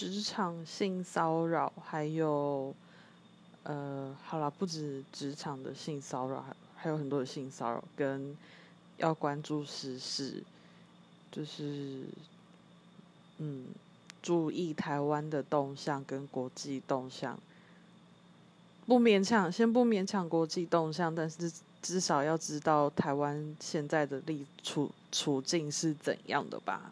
职场性骚扰还有呃好了不止职场的性骚扰还有很多的性骚扰跟要关注时事就是嗯注意台湾的动向跟国际动向。不勉强先不勉强国际动向但是至少要知道台湾现在的立处处境是怎样的吧。